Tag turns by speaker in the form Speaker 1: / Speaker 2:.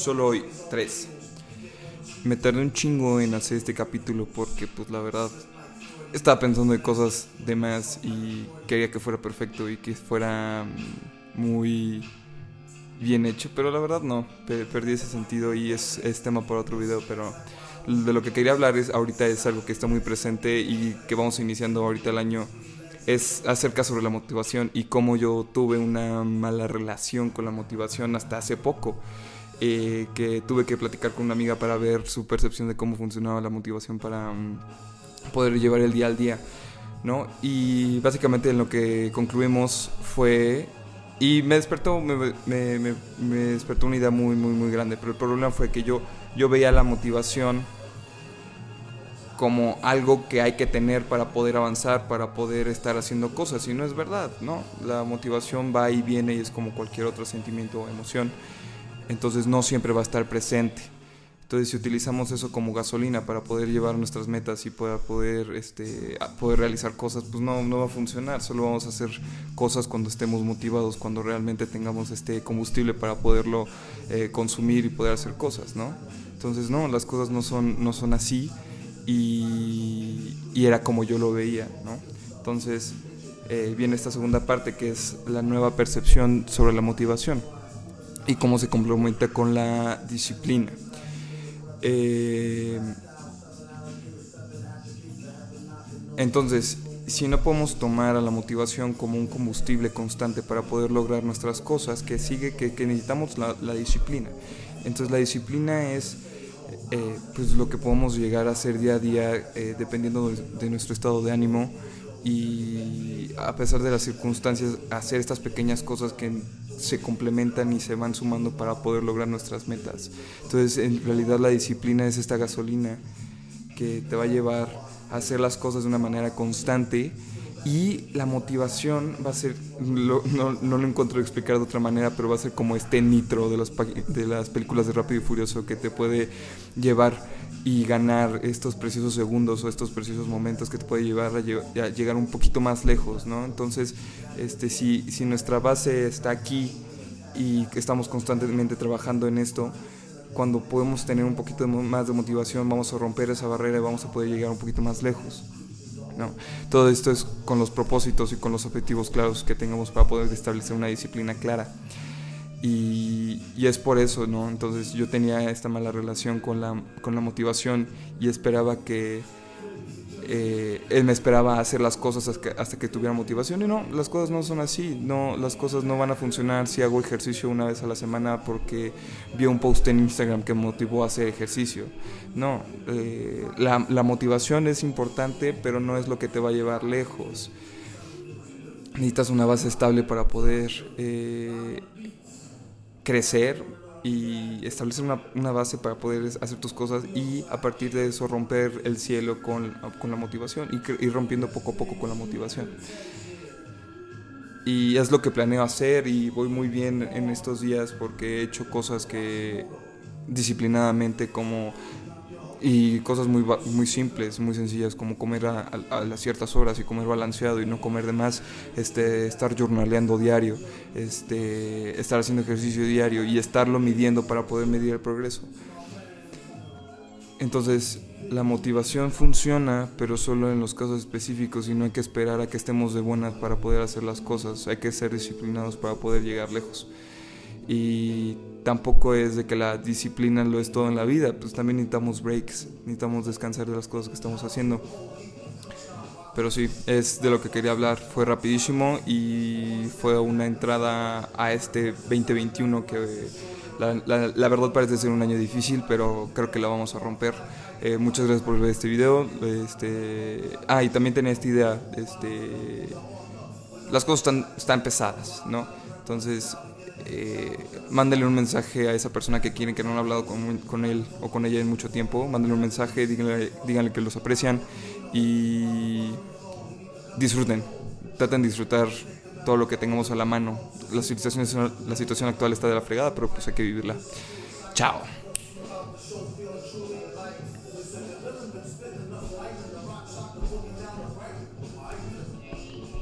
Speaker 1: solo hoy, tres. Me tardé un chingo en hacer este capítulo porque pues la verdad estaba pensando en cosas de más y quería que fuera perfecto y que fuera mm, muy bien hecho, pero la verdad no, perdí ese sentido y es, es tema para otro video, pero de lo que quería hablar es ahorita es algo que está muy presente y que vamos iniciando ahorita el año es acerca sobre la motivación y cómo yo tuve una mala relación con la motivación hasta hace poco. Eh, que tuve que platicar con una amiga para ver su percepción de cómo funcionaba la motivación para mm, poder llevar el día al día, ¿no? Y básicamente en lo que concluimos fue... Y me despertó, me, me, me despertó una idea muy, muy, muy grande, pero el problema fue que yo, yo veía la motivación como algo que hay que tener para poder avanzar, para poder estar haciendo cosas, y no es verdad, ¿no? La motivación va y viene y es como cualquier otro sentimiento o emoción, entonces no siempre va a estar presente. Entonces si utilizamos eso como gasolina para poder llevar nuestras metas y para poder, este, poder realizar cosas, pues no, no va a funcionar, solo vamos a hacer cosas cuando estemos motivados, cuando realmente tengamos este combustible para poderlo eh, consumir y poder hacer cosas, ¿no? Entonces no, las cosas no son, no son así y, era como yo lo veía, ¿no? Entonces eh, viene esta segunda parte que es la nueva percepción sobre la motivación y cómo se complementa con la disciplina. Eh, entonces, si no podemos tomar a la motivación como un combustible constante para poder lograr nuestras cosas, que sigue que, necesitamos la, la disciplina. Entonces la disciplina es eh, pues lo que podemos llegar a hacer día a día eh, dependiendo de, nuestro estado de ánimo y a pesar de las circunstancias hacer estas pequeñas cosas que se complementan y se van sumando para poder lograr nuestras metas. Entonces en realidad la disciplina es esta gasolina que te va a llevar a hacer las cosas de una manera constante y la motivación va a ser, no, no, lo encuentro explicar de otra manera, pero va a ser como este nitro de las, de las películas de Rápido y Furioso que te puede llevar y ganar estos preciosos segundos o estos preciosos momentos que te puede llevar a, llegar un poquito más lejos, ¿no? Entonces, este, si, si nuestra base está aquí y estamos constantemente trabajando en esto, cuando podemos tener un poquito más de motivación, vamos a romper esa barrera y vamos a poder llegar un poquito más lejos. Todo esto es con los propósitos y con los objetivos claros que tengamos para poder establecer una disciplina clara. Y, es por eso, ¿no? Entonces yo tenía esta mala relación con la, con la motivación y esperaba que eh, él me esperaba hacer las cosas hasta que, tuviera motivación y no, las cosas no son así, no, las cosas no van a funcionar si hago ejercicio una vez a la semana porque vi un post en Instagram que motivó a hacer ejercicio. No, eh, la, la, motivación es importante, pero no es lo que te va a llevar lejos. Necesitas una base estable para poder eh, crecer, y establecer una, base para poder hacer tus cosas y a partir de eso romper el cielo con, con la motivación y ir rompiendo poco a poco con la motivación. Y es lo que planeo hacer y voy muy bien en estos días porque he hecho cosas que disciplinadamente como y cosas muy, muy simples, muy sencillas, como comer a, ciertas horas y comer balanceado y no comer de más, este, estar journaleando diario, este, estar haciendo ejercicio diario y estarlo midiendo para poder medir el progreso. Entonces, la motivación funciona, pero solo en los casos específicos y no hay que esperar a que estemos de buenas para poder hacer las cosas, hay que ser disciplinados para poder llegar lejos. Y tampoco es de que la disciplina lo es todo en la vida, pues también necesitamos breaks, necesitamos descansar de las cosas que estamos haciendo. Pero sí, es de lo que quería hablar, fue rapidísimo y fue una entrada a este 2021 que la, verdad parece ser un año difícil, pero creo que la vamos a romper. Eh, muchas gracias por ver este video. Este, ah, y también tenía esta idea, este, las cosas están, están pesadas, ¿no? Entonces, eh, un mensaje a esa persona que quieren, que no han hablado con, él o con ella en mucho tiempo, mándale un mensaje, díganle, díganle que los aprecian y disfruten, traten de disfrutar todo lo que tengamos a la mano. La situación, la situación actual está de la fregada, pero pues hay que vivirla. Chao.